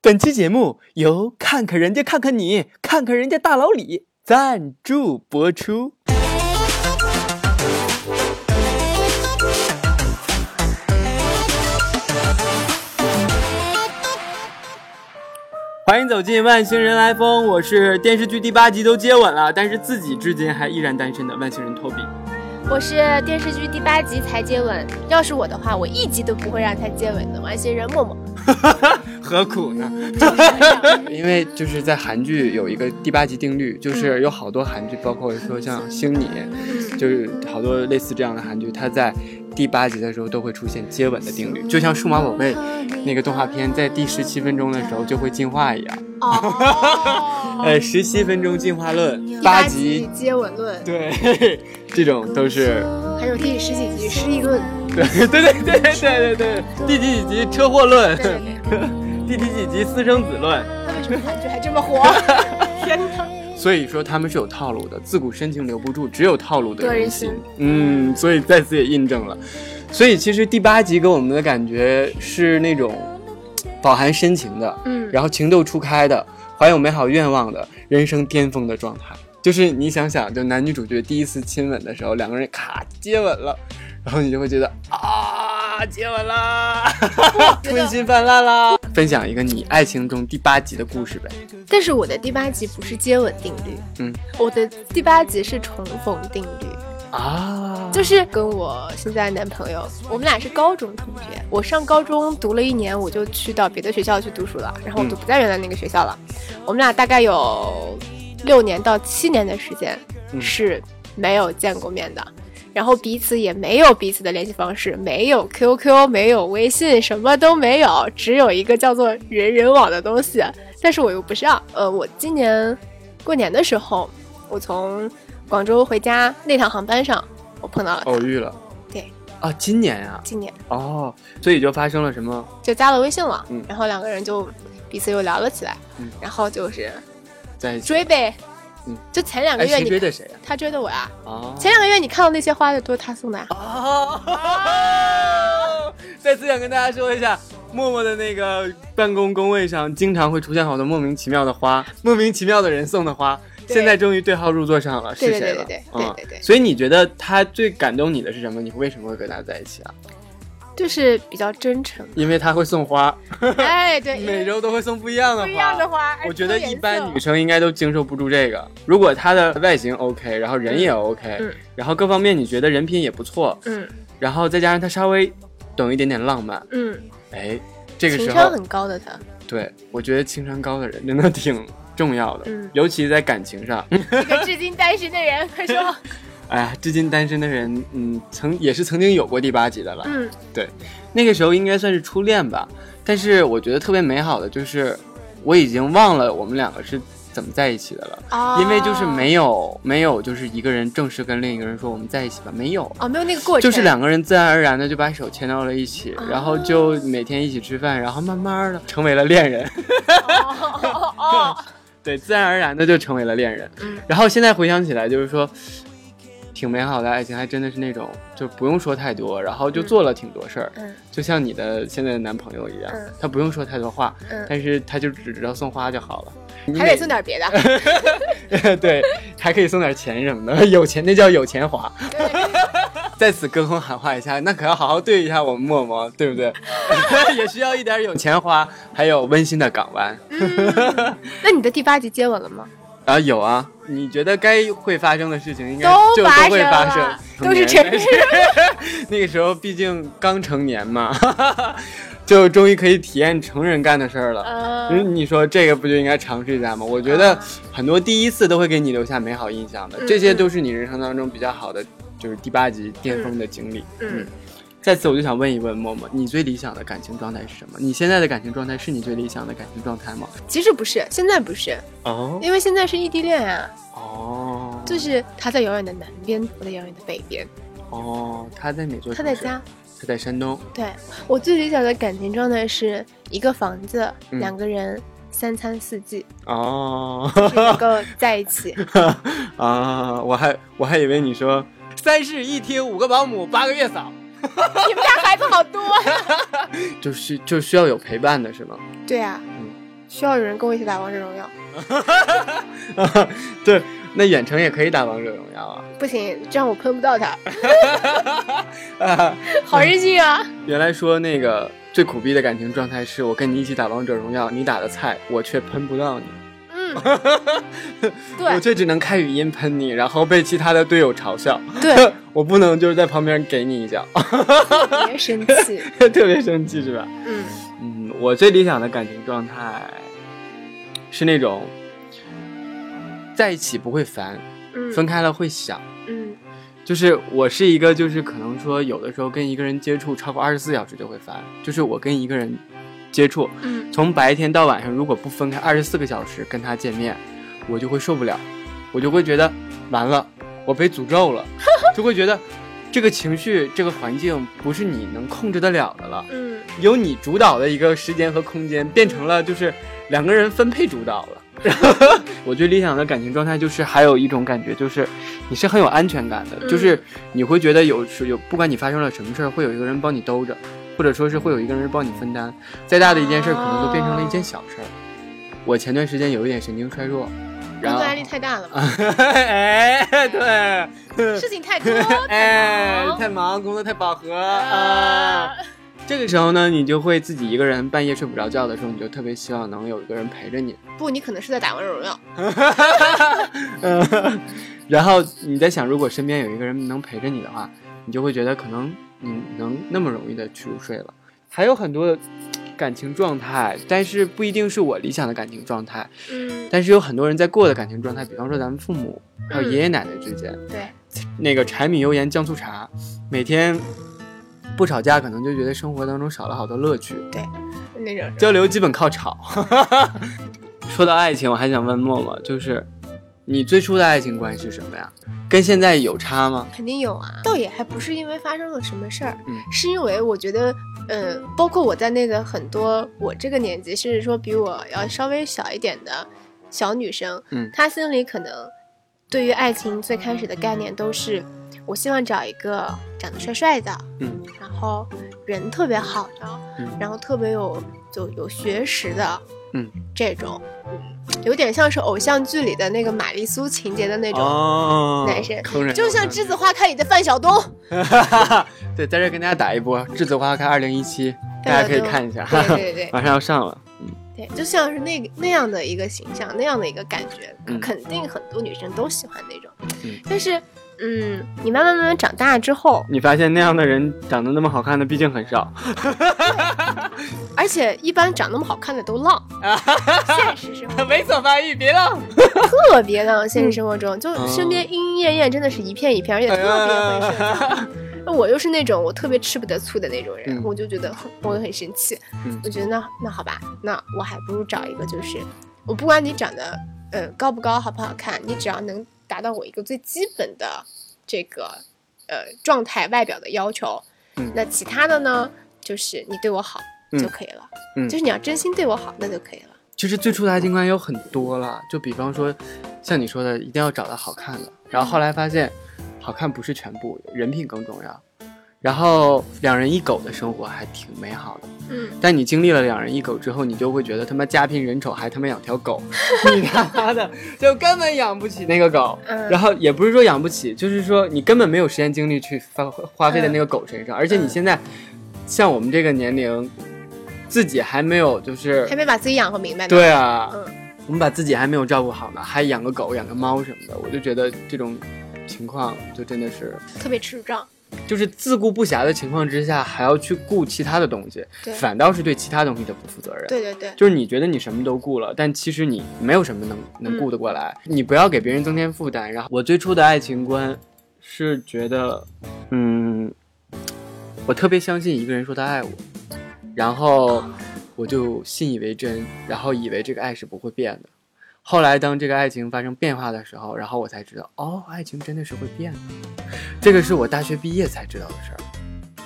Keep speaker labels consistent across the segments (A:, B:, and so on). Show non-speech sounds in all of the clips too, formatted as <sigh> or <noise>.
A: 本期节目由看看人家看看你看看人家大老李赞助播出。欢迎走进万星人来疯，我是电视剧第八集都接吻了，但是自己至今还依然单身的万星人托比。
B: 我是电视剧第八集才接吻，要是我的话，我一集都不会让他接吻的。完形人默默，<laughs>
A: 何苦呢？因为就是在韩剧有一个第八集定律，就是有好多韩剧，包括说像《星你》，就是好多类似这样的韩剧，它在第八集的时候都会出现接吻的定律，就像《数码宝贝》那个动画片在第十七分钟的时候就会进化一样。
B: 哦，
A: 呃，<laughs> 十七分钟进化论，八
B: 集
A: 集。
B: 接吻论，
A: 对，这种都是，
B: 还有第十几集失忆论，
A: 对对对对对对对，第几几集车祸论，<laughs> 第几几集私生子论，
B: 他为什么韩剧还这么火？<laughs> 天哪！
A: 所以说他们是有套路的，自古深情留不住，只有套路
B: 得人
A: 心。嗯，所以在此也印证了。所以其实第八集给我们的感觉是那种饱含深情的，
B: 嗯，
A: 然后情窦初开的，怀有美好愿望的人生巅峰的状态。就是你想想，就男女主角第一次亲吻的时候，两个人咔接吻了，然后你就会觉得啊，接吻啦，<laughs> 春心泛滥啦。分享一个你爱情中第八集的故事呗。
B: 但是我的第八集不是接吻定律，
A: 嗯，
B: 我的第八集是重逢定律。
A: 啊，
B: 就是跟我现在男朋友，我们俩是高中同学。我上高中读了一年，我就去到别的学校去读书了，然后我就不在原来那个学校了。我们俩大概有六年到七年的时间
A: 嗯
B: 是没有见过面的，然后彼此也没有彼此的联系方式，没有 QQ，没有微信，什么都没有，只有一个叫做人人网的东西。但是我又不上，呃，我今年过年的时候，我从广州回家那趟航班上，我碰到了。
A: 偶遇了。
B: 对
A: 啊，今年啊，
B: 今年
A: 哦，所以就发生了什么？
B: 就加了微信了，
A: 嗯
B: 然后两个人就彼此又聊了起来，
A: 嗯
B: 然后就是
A: 在一起？
B: 追呗，
A: 嗯
B: 就前两个
A: 哎，
B: 月你
A: 追的谁啊？
B: 他追的我呀，
A: 哦
B: 前两个月你看到那些花的都是他送的啊，
A: 哦，<laughs> 再次想跟大家说一下，默默的那个办公工位上经常会出现好多莫名其妙的花，<laughs> 莫名其妙的人送的花。现在终于对号入座上了，是
B: 对对
A: 谁了？
B: 对对对
A: 嗯
B: 对对对
A: 所以你觉得他最感动你的是什么？你为什么会跟他在一起啊？
B: 就是比较真诚，
A: 因为他会送花，<laughs>
B: 哎对，
A: 每周都会送不一样的花。
B: 不一样的花，
A: 我觉得一般女
B: 生
A: 生应该都经受不住这个。如果她的外形 OK，然后人也 OK，、
B: 嗯。
A: 然后各方面你觉得人品也不错，
B: 嗯。
A: 然后再加上她稍微懂一点点浪漫，
B: 嗯，
A: 哎，这个时候情商，
B: 很高的他，
A: 对我觉得情商高的人真的挺重要的，
B: 嗯。
A: 尤其在感情上。
B: 一个至今单身的人，快说，<laughs>
A: 哎呀，至今单身的人，嗯，曾也是曾经有过第八集的了。
B: 嗯对
A: 那个时候应该算是初恋吧，但是我觉得特别美好的就是，我已经忘了我们两个是怎么在一起的了。
B: 哦，
A: 因为就是没有没有就是一个人正式跟另一个人说我们在一起吧，没有，
B: 哦没有那个过程，
A: 就是两个人自然而然的就把手牵到了一起，
B: 哦
A: 然后就每天一起吃饭，然后慢慢的成为了恋人，
B: 哦哦哦，<laughs>
A: 对，自然而然的就成为了恋人。
B: 嗯
A: 然后现在回想起来，就是说。挺美好的爱情，还真的是那种，就不用说太多，然后就做了挺多事儿，
B: 嗯
A: 就像你的现在的男朋友一样，
B: 嗯
A: 他不用说太多话，
B: 嗯，
A: 但是他就只知道送花就好了。
B: 还
A: 每
B: 得送点别的，<laughs>
A: 对，还可以送点钱什么的，有钱那叫有钱花。<laughs> 在此隔空喊话一下，那可要好好对一下我们默默，对不对？<laughs> 也需要一点有钱花，还有温馨的港湾。
B: 嗯，那你的第八集接吻了吗？
A: 啊，有啊，你觉得该会发生的事情，应该
B: 都
A: 就都会
B: 发生都是成
A: 人 <laughs> 那个时候毕竟刚成年嘛，<laughs> 就终于可以体验成人干的事儿了。你说这个不就应该尝试一下吗？我觉得很多第一次都会给你留下美好印象的，
B: 嗯
A: 这些都是你人生当中比较好的，就是第八集巅峰的经历。
B: 嗯，
A: 在此我就想问一问默默，你最理想的感情状态是什么？你现在的感情状态是你最理想的感情状态吗？
B: 其实不是，现在不是，
A: 哦
B: 因为现在是异地恋啊，
A: 哦，
B: 就是他在遥远的南边，我在遥远的北边，
A: 哦，他在哪座？
B: 他在家。
A: 他在山东。
B: 对我最理想的感情状态是一个房子，
A: 嗯
B: 两个人，三餐四季，
A: 哦，
B: 是能够在一起。<laughs>
A: 啊，我还我还以为你说三室一厅五个保姆八个月嫂，<laughs>
B: 你们家孩子好多呀。<laughs>
A: 就是就需要有陪伴的是吗？
B: 对呀啊，需要有人跟我一起打王者荣耀。<laughs>
A: 对，那远程也可以打王者荣耀啊。
B: 不行，这样我喷不到他。好任性啊！
A: 原来说那个最苦逼的感情状态是我跟你一起打王者荣耀，你打的菜，我却喷不到你。
B: 嗯，<laughs>
A: 我
B: 对
A: 却只能开语音喷你，然后被其他的队友嘲笑。
B: 对，<laughs>
A: 我不能就是在旁边给你一脚，
B: 别生气。
A: 特别生气 <laughs> 是吧？
B: 嗯
A: 嗯，我最理想的感情状态是那种在一起不会烦，
B: 嗯，
A: 分开了会想。
B: 嗯
A: 就是我是一个，就是可能说有的时候跟一个人接触超过二十四小时就会烦。就是我跟一个人接触，
B: 嗯。
A: 从白天到晚上，如果不分开二十四个小时跟他见面，我就会受不了，我就会觉得完了，我被诅咒了，<laughs> 就会觉得这个情绪、这个环境不是你能控制得了的了。
B: 嗯。
A: 由你主导的一个时间和空间，变成了就是两个人分配主导了。然 <laughs> 后我最理想的感情状态就是还有一种感觉，就是你是很有安全感的，
B: 嗯
A: 就是你会觉得有时有不管你发生了什么事儿，会有一个人帮你兜着，或者说是会有一个人帮你分担。再大的一件事儿，可能都变成了一件小事儿。我前段时间有一点神经衰弱，然后
B: 工作压力太大了吧？<laughs>
A: 哎对，
B: 事情太多，
A: 哎 <laughs>
B: 太忙
A: 工作太饱和啊。
B: 啊。
A: 这个时候呢，你就会自己一个人半夜睡不着觉的时候，你就特别希望能有一个人陪着你。
B: 不，你可能是在打王者荣耀。
A: 嗯，然后你在想，如果身边有一个人能陪着你的话，你就会觉得可能你能那么容易的去入睡了。还有很多的感情状态，但是不一定是我理想的感情状态。
B: 嗯，
A: 但是有很多人在过的感情状态，比方说咱们父母还有
B: 嗯
A: 爷爷奶奶之间，
B: 对，
A: 那个柴米油盐酱醋茶，每天不吵架，可能就觉得生活当中少了好多乐趣。
B: 对那种
A: 交流基本靠吵。<laughs> 说到爱情，我还想问默默，就是你最初的爱情观是什么呀？跟现在有差吗？
B: 肯定有啊，倒也还不是因为发生了什么事儿，
A: 嗯
B: 是因为我觉得，嗯，包括我在内的很多我这个年纪，甚至说比我要稍微小一点的小女生，
A: 嗯
B: 她心里可能对于爱情最开始的概念都是，我希望找一个长得帅帅的，
A: 嗯
B: 然后人特别好的，
A: 嗯
B: 然后特别有就有学识的，
A: 嗯，
B: 这种，嗯，有点像是偶像剧里的那个玛丽苏情节的那种。
A: 哦
B: 男生。就像《栀子花开》里的范晓东，<laughs>
A: 对，在这跟大家打一波《栀子花开二零一七》，大家可以看一下，
B: 对对对对。<laughs>
A: 马上要上了。嗯。
B: 对，就像是那个那样的一个形象，那样的一个感觉，
A: 嗯。
B: 肯定很多女生都喜欢那种。
A: 嗯。
B: 但是，嗯，你慢慢慢慢长大之后，
A: 你发现那样的人长得那么好看的毕竟很少，<laughs>
B: 而且一般长那么好看的都浪，<laughs> 现实生活
A: 猥琐发育，别浪。<laughs>
B: 特别浪，现实生活中就身边莺莺燕燕真的是一片一片，而且特别会社交。那我又是那种我特别吃不得醋的那种人，
A: 嗯
B: 我就觉得很我会很生气。
A: 嗯
B: 我觉得那那好吧，那我还不如找一个就是我不管你长得呃高不高好不好看，你只要能达到我一个最基本的这个呃状态外表的要求，
A: 嗯
B: 那其他的呢就是你对我好
A: 嗯
B: 就可以了，
A: 嗯
B: 就是你要真心对我好那就可以了。
A: 其实最初的爱情观有很多了，就比方说，像你说的，一定要找到好看的。然后后来发现，好看不是全部，人品更重要。然后两人一狗的生活还挺美好的，
B: 嗯，
A: 但你经历了两人一狗之后，你就会觉得他妈家贫人丑，还他妈养条狗，<laughs> 你他妈的就根本养不起那个狗。
B: 嗯。
A: 然后也不是说养不起，就是说你根本没有时间精力去花花费在那个狗身上，而且你现在像我们这个年龄，自己还没有就是
B: 还没把自己养活明白呢。
A: 对啊，
B: 嗯。
A: 我们把自己还没有照顾好呢，还养个狗、养个猫什么的，我就觉得这种情况就真的是，
B: 特别吃账。
A: 就是自顾不暇的情况之下，还要去顾其他的东西，反倒是对其他东西的不负责任。
B: 对对对，
A: 就是你觉得你什么都顾了，但其实你没有什么能能顾得过来。你不要给别人增添负担。然后我最初的爱情观是觉得，嗯，我特别相信一个人说他爱我，然后我就信以为真，然后以为这个爱是不会变的。后来当这个爱情发生变化的时候，然后我才知道，哦，爱情真的是会变的。这个是我大学毕业才知道的事儿。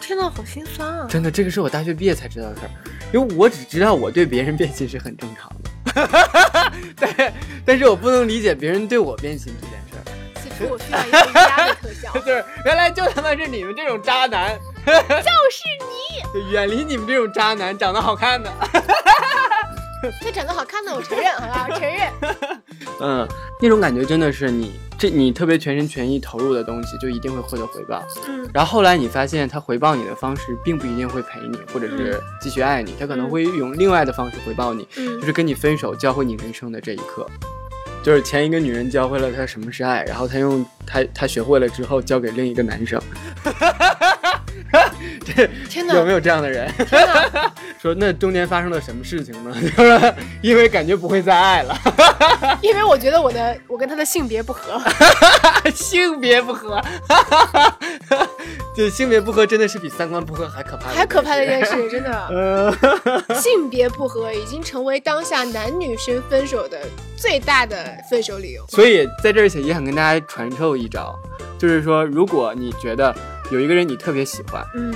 B: 天呐，好心酸啊！
A: 真的，这个是我大学毕业才知道的事儿，因为我只知道我对别人变心是很正常的，<laughs> 对，但是我不能理解别人对我变心这件事儿。
B: 此处我需要一个瑜伽的特效，<laughs>
A: 对原来就他妈是你们这种渣男，<laughs>
B: 就是你。
A: 远离你们这种渣男，长得好看的。<laughs>
B: 他长得好看的，我承认，好吧，我承认。<laughs>
A: 嗯，那种感觉真的是你这你特别全心全意投入的东西，就一定会获得回报。
B: 嗯
A: 然后后来你发现他回报你的方式，并不一定会陪你，或者是继续爱你，他可能会用另外的方式回报你，
B: 嗯
A: 就是跟你分手，教会你人生的这一刻。就是前一个女人教会了他什么是爱，然后他用他他学会了之后交给另一个男生。<laughs> 这 <laughs>
B: 天哪
A: 有没有这样的人？
B: 天哪！<laughs>
A: 说那中间发生了什么事情呢？<laughs> 就是因为感觉不会再爱了，
B: 因为我觉得我的我跟他的性别不合。
A: 性别不合，就性别不合真的是比三观不合还可怕，
B: 还可怕的一件。事，真的，
A: 呃，
B: 性别不合已经成为当下男女生分手的最大的分手理由。
A: 所以在这儿也想跟大家传授一招，就是说，如果你觉得有一个人你特别喜欢，
B: 嗯。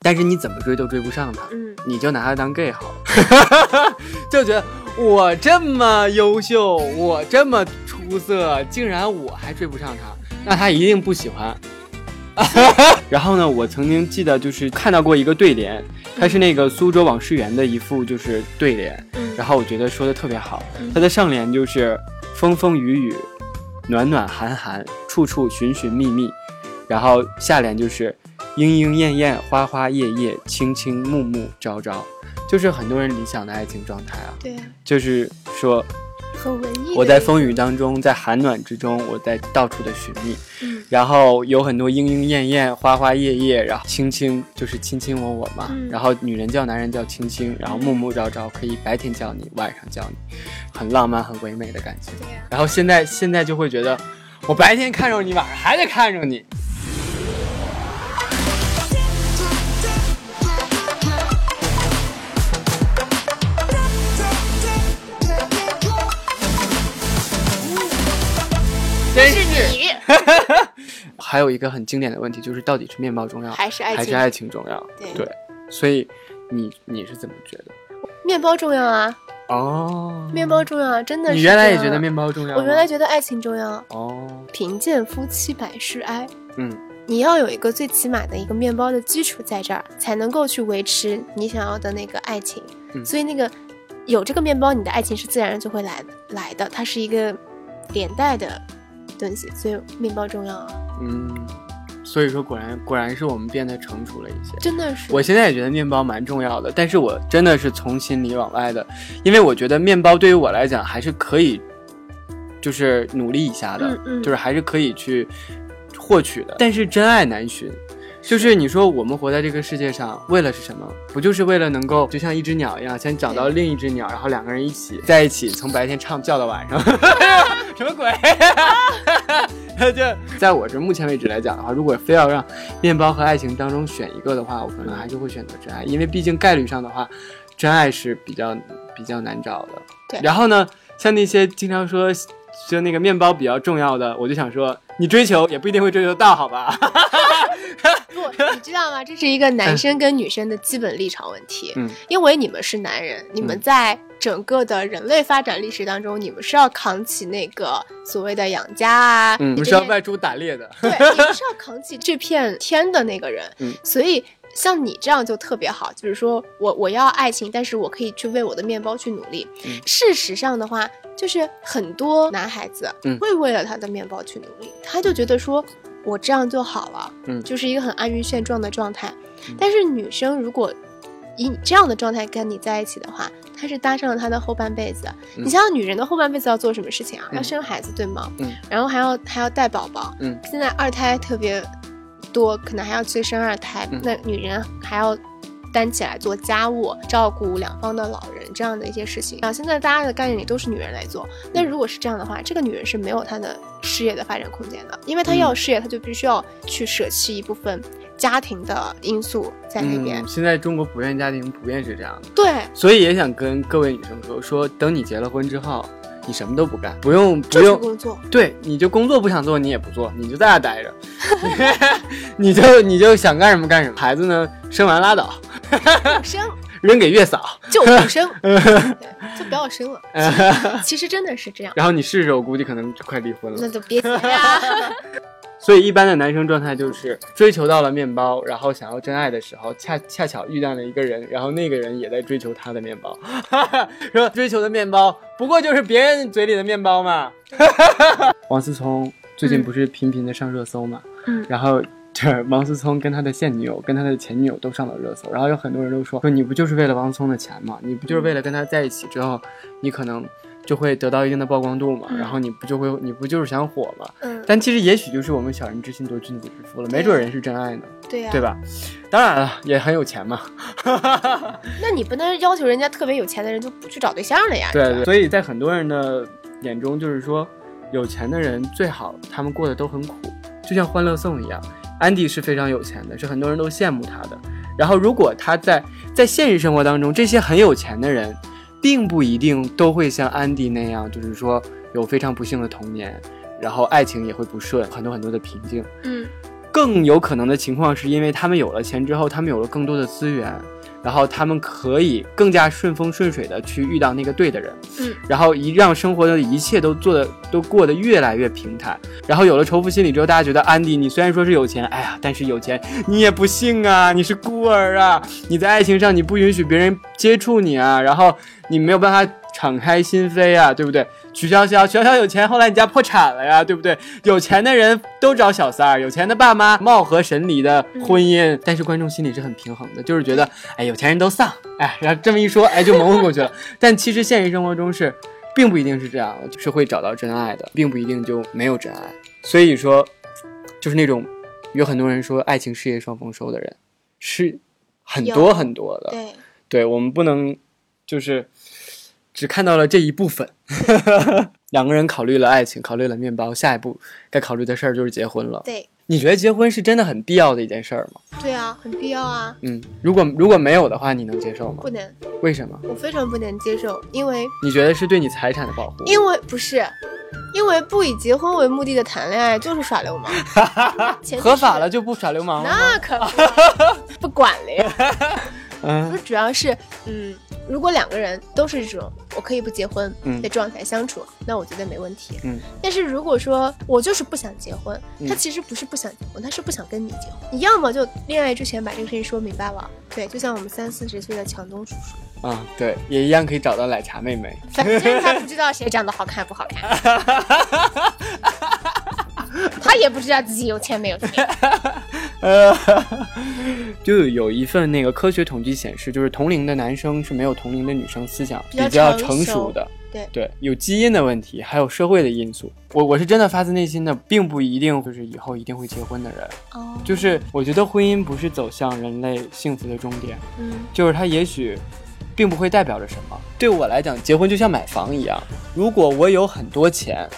A: 但是你怎么追都追不上他，
B: 嗯，
A: 你就拿他当 gay 好了，<laughs> 就觉得我这么优秀，我这么出色，竟然我还追不上他，那他一定不喜欢。<laughs> 然后呢，我曾经记得就是看到过一个对联，它是那个苏州往事园的一副就是对联，
B: 嗯。
A: 然后我觉得说的特别好
B: 嗯。
A: 它的上联就是风风雨雨，暖暖寒寒，处处寻寻觅觅，然后下联就是莺莺燕燕，花花叶叶，青青暮暮朝朝，就是很多人理想的爱情状态啊，
B: 对啊，
A: 就是说
B: 很文艺。
A: 我在风雨当中，在寒暖之中，我在到处的寻觅，
B: 嗯。
A: 然后有很多莺莺燕燕、花花叶叶，然后卿卿就是卿卿我我嘛，
B: 嗯。
A: 然后女人叫男人叫卿卿，然后暮暮朝朝可以白天叫你，晚上叫你，很浪漫、很唯美的感情。
B: 对呀、
A: 然后现在现在就会觉得，我白天看着你，晚上还得看着你。真
B: 是
A: 是。
B: 你 <laughs>
A: 还有一个很经典的问题，就是到底是面包重要，
B: 还是爱情？
A: 还是爱情重要？
B: 对
A: 所以你你是怎么觉得？
B: 面包重要啊，
A: 哦，
B: 面包重要啊，真的是。
A: 你原来也觉得？面包重要？
B: 我原来觉得爱情重要。
A: 哦，
B: 贫贱夫妻百事哀。
A: 嗯，
B: 你要有一个最起码的一个面包的基础在这儿，才能够去维持你想要的那个爱情。
A: 嗯
B: 所以那个有这个面包，你的爱情是自然就会来来的，它是一个连带的东西，所以面包重要啊，
A: 嗯，所以说果然果然是我们变得成熟了一些。
B: 真的是。
A: 我现在也觉得面包蛮重要的，但是我真的是从心里往外的，因为我觉得面包对于我来讲还是可以，就是努力一下的，
B: 嗯嗯
A: 就是还是可以去获取的。但是真爱难寻，就是你说我们活在这个世界上，为了是什么？不就是为了能够就像一只鸟一样，先找到另一只鸟，然后两个人一起在一起，从白天唱叫到晚上，<laughs> 什么鬼？<laughs> 就在我这目前为止来讲的话，如果非要让面包和爱情当中选一个的话，我可能还是会选择真爱，因为毕竟概率上的话，真爱是比较比较难找的。
B: 对
A: 然后呢，像那些经常说说那个面包比较重要的，我就想说，你追求也不一定会追求到，好吧？<laughs>
B: 不，你知道吗？这是一个男生跟女生的基本立场问题。
A: 嗯，
B: 因为你们是男人，你们
A: 嗯
B: 在整个的人类发展历史当中，你们是要扛起那个所谓的养家啊，
A: 嗯，
B: 你
A: 们是要外出打猎的。
B: 对，你们是要扛起这片天的那个人。<laughs>
A: 嗯
B: 所以像你这样就特别好，就是说我我要爱情，但是我可以去为我的面包去努力。
A: 嗯
B: 事实上的话，就是很多男孩子
A: 嗯
B: 会为了他的面包去努力，他就觉得说我这样就好了，
A: 嗯
B: 就是一个很安于现状的状态。但是女生如果以你这样的状态跟你在一起的话，她是搭上了她的后半辈子。
A: 嗯
B: 你想想，女人的后半辈子要做什么事情啊？
A: 嗯
B: 要生孩子，对吗？
A: 嗯。
B: 然后还要还要带宝宝。
A: 嗯。
B: 现在二胎特别多，可能还要催生二胎，
A: 嗯
B: 那女人还要。担起来做家务、照顾两方的老人这样的一些事情啊，现在大家的概念里都是女人来做。那如果是这样的话，这个女人是没有她的事业的发展空间的，因为她要有事业，她就必须要去舍弃一部分家庭的因素在那边。
A: 嗯，现在中国普遍家庭普遍是这样的，
B: 对，
A: 所以也想跟各位女生说，说等你结了婚之后，你什么都不干，不用不用，
B: 工作。
A: 对，你就工作不想做，你也不做，你就在家待着，<laughs> 你就你就想干什么干什么。孩子呢，生完拉倒，<laughs>
B: 不生
A: 扔给月嫂。
B: 就不生，<laughs> 就不要生了。其实真的是这样，
A: 然后你试试，我估计可能就快离婚了。
B: 那就别结呀。
A: 所以一般的男生状态就是追求到了面包，然后想要真爱的时候，恰恰巧遇到了一个人，然后那个人也在追求他的面包，<laughs> 说追求的面包不过就是别人嘴里的面包嘛。<laughs> 王思聪最近不是频频的上热搜嘛，
B: 嗯
A: 然后。是王思聪跟他的现女友、跟他的前女友都上了热搜，然后有很多人都说说你不就是为了王思聪的钱吗？你不就是为了跟他在一起之后，你可能就会得到一定的曝光度嘛？
B: 嗯
A: 然后你不就会你不就是想火嘛？
B: 嗯，
A: 但其实也许就是我们小人之心夺君子之腹了，没准人是真爱呢，
B: 对呀、
A: 对？吧？当然了，也很有钱嘛。<laughs>
B: 那你不能要求人家特别有钱的人就不去找对象了呀？
A: 对对，所以在很多人的眼中，就是说有钱的人最好他们过得都很苦，就像《欢乐颂》一样。安迪是非常有钱的，是很多人都羡慕他的。然后，如果他在在现实生活当中，这些很有钱的人，并不一定都会像安迪那样，就是说有非常不幸的童年，然后爱情也会不顺，很多很多的瓶颈。
B: 嗯
A: 更有可能的情况是因为他们有了钱之后，他们有了更多的资源，然后他们可以更加顺风顺水的去遇到那个对的人，
B: 嗯，
A: 然后一让生活的一切都做的都过得越来越平坦。然后有了仇富心理之后，大家觉得安迪，你虽然说是有钱，哎呀，但是有钱你也不幸啊，你是孤儿啊，你在爱情上你不允许别人接触你啊，然后你没有办法敞开心扉啊，对不对？曲筱绡，曲筱绡有钱，后来你家破产了呀，对不对？有钱的人都找小三儿，有钱的爸妈貌合神离的婚姻，但是观众心里是很平衡的，就是觉得，哎，有钱人都丧，哎，然后这么一说，哎，就蒙混过去了。<laughs> 但其实现实生活中是，并不一定是这样的，是会找到真爱的，并不一定就没有真爱。所以说，就是那种有很多人说爱情事业双丰收的人，是很多很多的。
B: 对，
A: 对我们不能就是只看到了这一部分。<laughs> 两个人考虑了爱情，考虑了面包，下一步该考虑的事儿就是结婚了。
B: 对
A: 你觉得结婚是真的很必要的一件事儿吗？
B: 对啊，很必要啊，
A: 嗯，如果如果没有的话，你能接受吗
B: 不？能，
A: 为什么？
B: 我非常不能接受，因为
A: 你觉得是对你财产的保护？
B: 因为不是。因为不以结婚为目的的谈恋爱就是耍流氓，<laughs>
A: 合法了就不耍流氓了？
B: 那可不不管了呀。<laughs>
A: 嗯
B: 不，主要是，嗯，如果两个人都是这种我可以不结婚
A: 嗯
B: 的状态相处，那我觉得没问题。
A: 嗯，
B: 但是如果说我就是不想结婚，
A: 嗯
B: 他其实不是不想结婚，他是不想跟你结婚。你要么就恋爱之前把这个事情说明白了，对，就像我们三四十岁的强东叔叔，
A: 啊，对，也一样可以找到奶茶妹妹。
B: 反正他不知道谁长得好看不好看，<laughs> 他也不知道自己有钱没有钱。
A: 呃，<laughs> 就有一份那个科学统计显示，就是同龄的男生是没有同龄的女生思想
B: 比较成
A: 成熟
B: 熟
A: 的。
B: 对
A: 对，有基因的问题，还有社会的因素。我我是真的发自内心的，并不一定就是以后一定会结婚的人。
B: 哦，
A: 就是我觉得婚姻不是走向人类幸福的终点，
B: 嗯
A: 就是它也许并不会代表着什么。对我来讲，结婚就像买房一样，如果我有很多钱，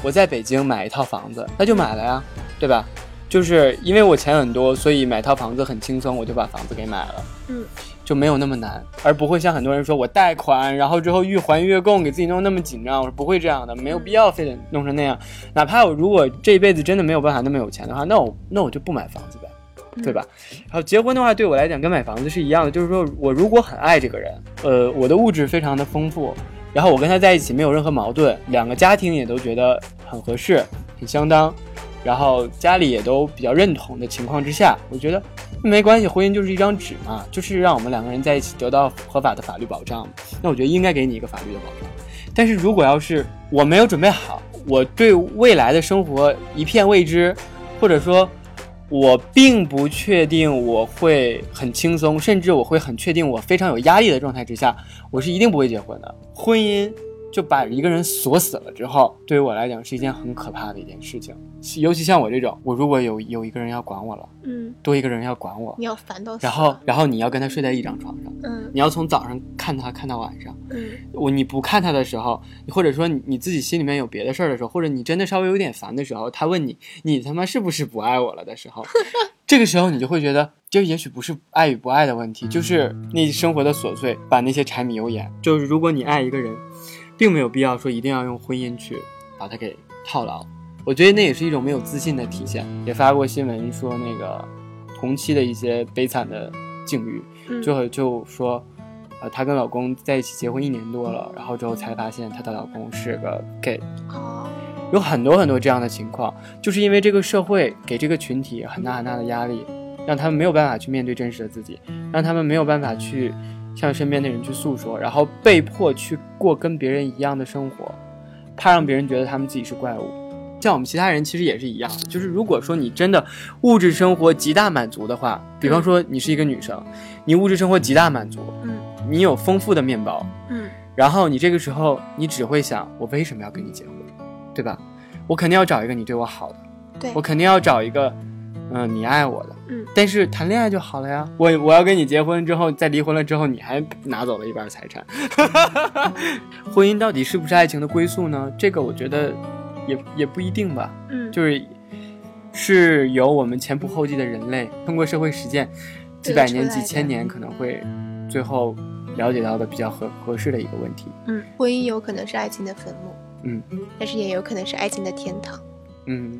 A: 我在北京买一套房子，那就买了呀，对吧？就是因为我钱很多，所以买套房子很轻松，我就把房子给买了，
B: 嗯，
A: 就没有那么难，而不会像很多人说我贷款，然后之后欲还月供，给自己弄那么紧张。我说不会这样的，没有必要非得弄成那样。哪怕我如果这一辈子真的没有办法那么有钱的话，那我那我就不买房子呗。对吧？然后结婚的话，对我来讲跟买房子是一样的，就是说我如果很爱这个人，呃，我的物质非常的丰富，然后我跟他在一起没有任何矛盾，两个家庭也都觉得很合适、很相当，然后家里也都比较认同的情况之下，我觉得没关系，婚姻就是一张纸嘛，就是让我们两个人在一起得到合法的法律保障。那我觉得应该给你一个法律的保障。但是如果要是我没有准备好，我对未来的生活一片未知，或者说。我并不确定我会很轻松，甚至我会很确定我非常有压力的状态之下，我是一定不会结婚的。婚姻就把一个人锁死了之后，对于我来讲是一件很可怕的一件事情。尤其像我这种，我如果有有一个人要管我了，
B: 嗯，
A: 多一个人要管我，
B: 你要烦到死
A: 然后然后你要跟他睡在一张床上，
B: 嗯
A: 你要从早上看他看到晚上。
B: 嗯
A: 我你不看他的时候，或者说你你自己心里面有别的事儿的时候，或者你真的稍微有点烦的时候，他问你你他妈是不是不爱我了的时候，<laughs> 这个时候你就会觉得，这也许不是爱与不爱的问题，就是那生活的琐碎，把那些柴米油盐，就是如果你爱一个人，并没有必要说一定要用婚姻去把他给套牢。我觉得那也是一种没有自信的体现。也发过新闻说那个同期的一些悲惨的境遇，
B: 嗯，
A: 就就说，呃，她跟老公在一起结婚一年多了，然后之后才发现她的老公是个 gay，
B: 哦，
A: 有很多很多这样的情况，就是因为这个社会给这个群体很大很大的压力，让他们没有办法去面对真实的自己，让他们没有办法去向身边的人去诉说，然后被迫去过跟别人一样的生活，怕让别人觉得他们自己是怪物。像我们其他人其实也是一样的，就是如果说你真的物质生活极大满足的话，比方说你是一个女生，你物质生活极大满足，
B: 嗯
A: 你有丰富的面包，
B: 嗯
A: 然后你这个时候你只会想，我为什么要跟你结婚，对吧？我肯定要找一个你对我好的，
B: 对
A: 我肯定要找一个，嗯、你爱我的。
B: 嗯，
A: 但是谈恋爱就好了呀。我我要跟你结婚之后，在离婚了之后，你还拿走了一半财产。<laughs> 婚姻到底是不是爱情的归宿呢？这个我觉得也也不一定吧。
B: 嗯，
A: 就是是由我们前仆后继的人类通过社会实践，几百年、几千年，可能会最后了解到的比较合合适的一个问题。
B: 嗯，婚姻有可能是爱情的坟墓，
A: 嗯
B: 但是也有可能是爱情的天堂，
A: 嗯，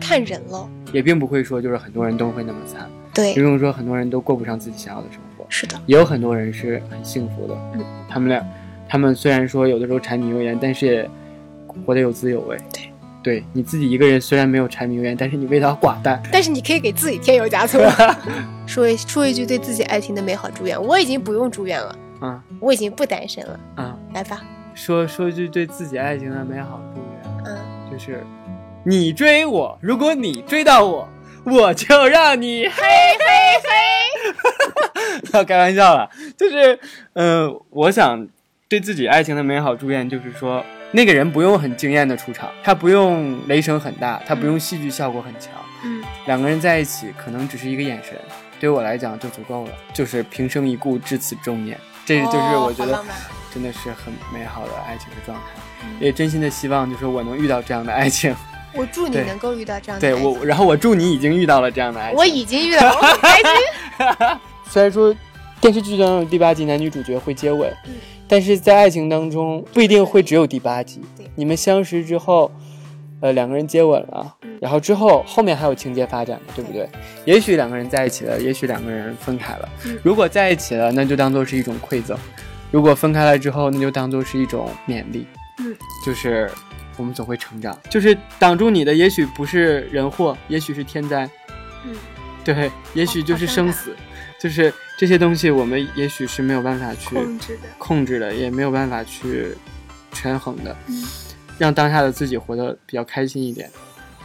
B: 看人喽。
A: 也并不会说就是很多人都会那么惨，
B: 对
A: 也，不用说很多人都过不上自己想要的生活，
B: 是的，
A: 也有很多人是很幸福的。
B: 嗯，
A: 他们俩，他们虽然说有的时候柴米油盐，但是也活得有滋有味。
B: 对，
A: 对你自己一个人虽然没有柴米油盐，但是你味道寡淡。
B: 但是你可以给自己添油加醋。<laughs> 说一说一句对自己爱情的美好祝愿，我已经不用祝愿了，
A: 啊
B: 我已经不单身了。
A: 啊，
B: 来吧，
A: 说说一句对自己爱情的美好祝愿。
B: 嗯，
A: 就是你追我，如果你追到我，我就让你嘿嘿嘿。要 <laughs> 开玩笑了，就是，嗯、我想对自己爱情的美好祝愿，就是说，那个人不用很惊艳的出场，他不用雷声很大，他不用戏剧效果很强，
B: 嗯，
A: 两个人在一起可能只是一个眼神，对我来讲就足够了，就是平生一顾，至此终年。这就是我觉得真的是很美好的爱情的状态，
B: 嗯
A: 也真心的希望就是我能遇到这样的爱情。
B: 我祝你能够遇到这样的
A: 对
B: 爱情
A: 我，然后我祝你已经遇到了这样的爱情。
B: 我已经遇到了，我很开心。<laughs>
A: 虽然说电视剧当中第八集男女主角会接吻，
B: 嗯
A: 但是在爱情当中不一定会只有第八集。你们相识之后，呃，两个人接吻了，
B: 嗯
A: 然后之后后面还有情节发展，对不对？也许两个人在一起了，也许两个人分开了。
B: 嗯
A: 如果在一起了，那就当做是一种馈赠；如果分开了之后，那就当做是一种勉励。
B: 嗯，
A: 就是我们总会成长，就是挡住你的，也许不是人祸，也许是天灾。
B: 嗯，
A: 对，也许就是生死，就是这些东西，我们也许是没有办法去
B: 控制的，
A: 控制的，也没有办法去权衡的。
B: 嗯，
A: 让当下的自己活得比较开心一点，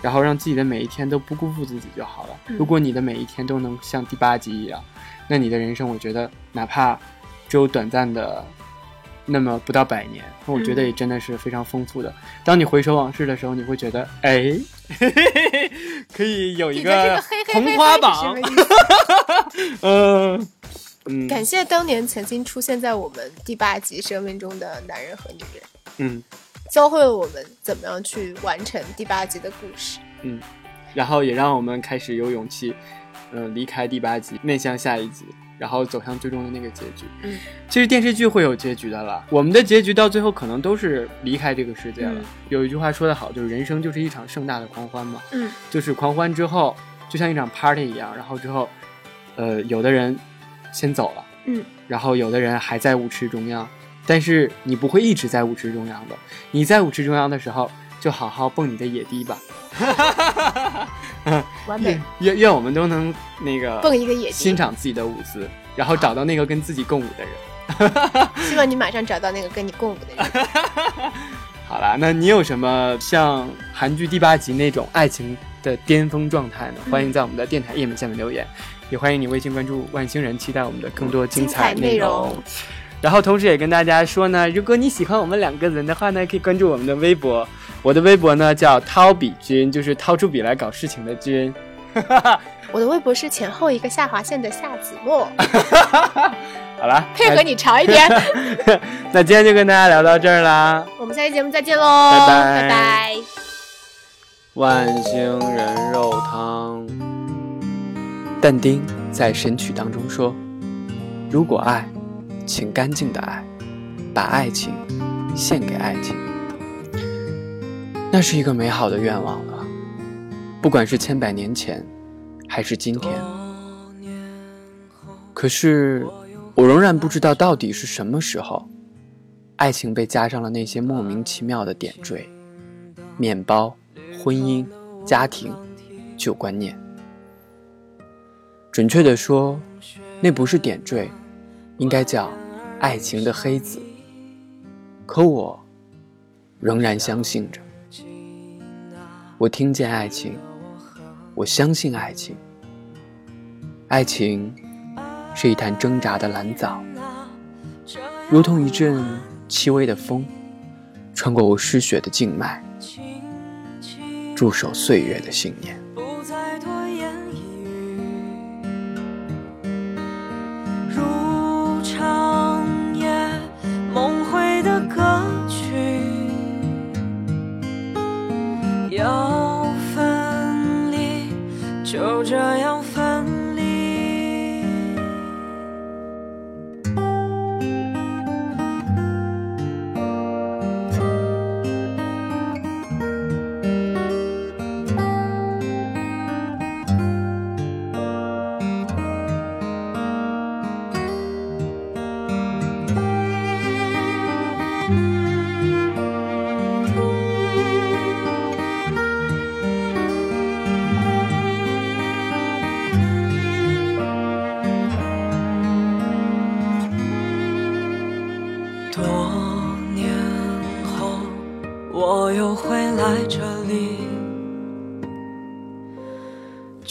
A: 然后让自己的每一天都不辜负自己就好了。
B: 嗯
A: 如果你的每一天都能像第八集一样，那你的人生，我觉得哪怕只有短暂的。那么不到百年，那我觉得
B: 嗯
A: 也真的是非常丰富的。当你回首往事的时候，你会觉得，哎，<laughs> 可以有一个红花榜？嗯嗯
B: 感谢当年曾经出现在我们第八集生命中的男人和女人，
A: 嗯
B: 教会了我们怎么样去完成第八集的故事。
A: 嗯，然后也让我们开始有勇气，嗯、离开第八集，面向下一集，然后走向最终的那个结局。
B: 嗯，
A: 其实电视剧会有结局的了，我们的结局到最后可能都是离开这个世界了。
B: 嗯
A: 有一句话说得好，就是人生就是一场盛大的狂欢嘛，
B: 嗯
A: 就是狂欢之后就像一场 party 一样，然后之后，呃，有的人先走了。
B: 嗯，
A: 然后有的人还在舞池中央，但是你不会一直在舞池中央的。你在舞池中央的时候，就好好蹦你的野迪吧。<laughs>
B: 完美
A: 愿，愿愿我们都能那个
B: 蹦一个野迪。
A: 欣赏自己的舞姿，然后找到那个跟自己共舞的人。<laughs>
B: 希望你马上找到那个跟你共舞的人。<laughs>
A: 好啦，那你有什么像韩剧第八集那种爱情的巅峰状态呢？
B: 嗯
A: 欢迎在我们的电台页面下面留言，也欢迎你微信关注万星人，期待我们的更多精彩
B: 内
A: 容
B: 容。
A: 然后同时也跟大家说呢，如果你喜欢我们两个人的话呢，可以关注我们的微博，我的微博呢叫掏笔君，就是掏出笔来搞事情的君。<laughs>
B: 我的微博是前后一个下划线的夏子墨，<laughs>
A: 好了，
B: 配合你长一点。
A: 那，<laughs> 那今天就跟大家聊到这儿啦。
B: 我们下期节目再见喽，
A: 拜拜
B: 拜拜。
A: 万星人肉汤。但丁在《神曲》当中说：“如果爱，请干净的爱，把爱情献给爱情。”那是一个美好的愿望了，不管是千百年前，还是今天。可是，我仍然不知道到底是什么时候，爱情被加上了那些莫名其妙的点缀。面包、婚姻、家庭、旧观念。准确的说，那不是点缀，应该叫爱情的黑子。可我仍然相信着，我听见爱情，我相信爱情。爱情是一潭挣扎的蓝藻，如同一阵轻微的风，穿过我失血的静脉，驻守岁月的信念。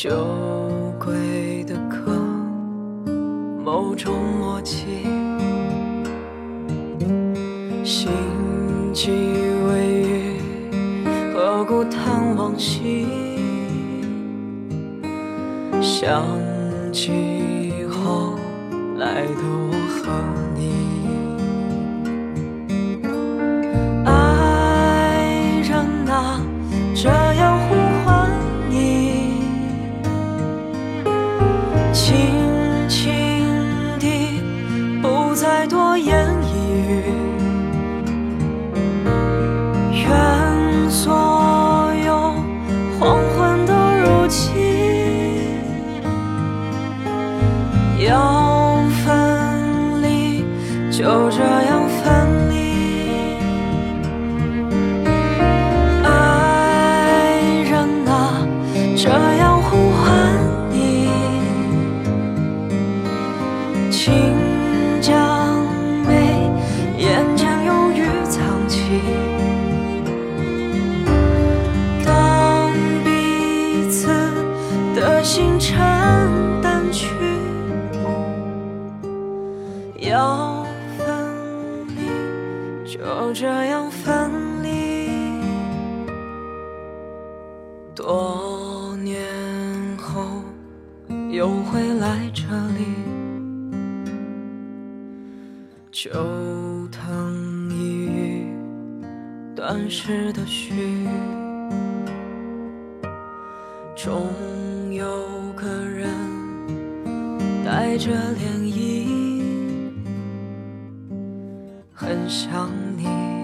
C: 酒鬼的歌，某种默契，心悸微雨，何故叹往昔？想起后来的我和带着涟漪。很想你。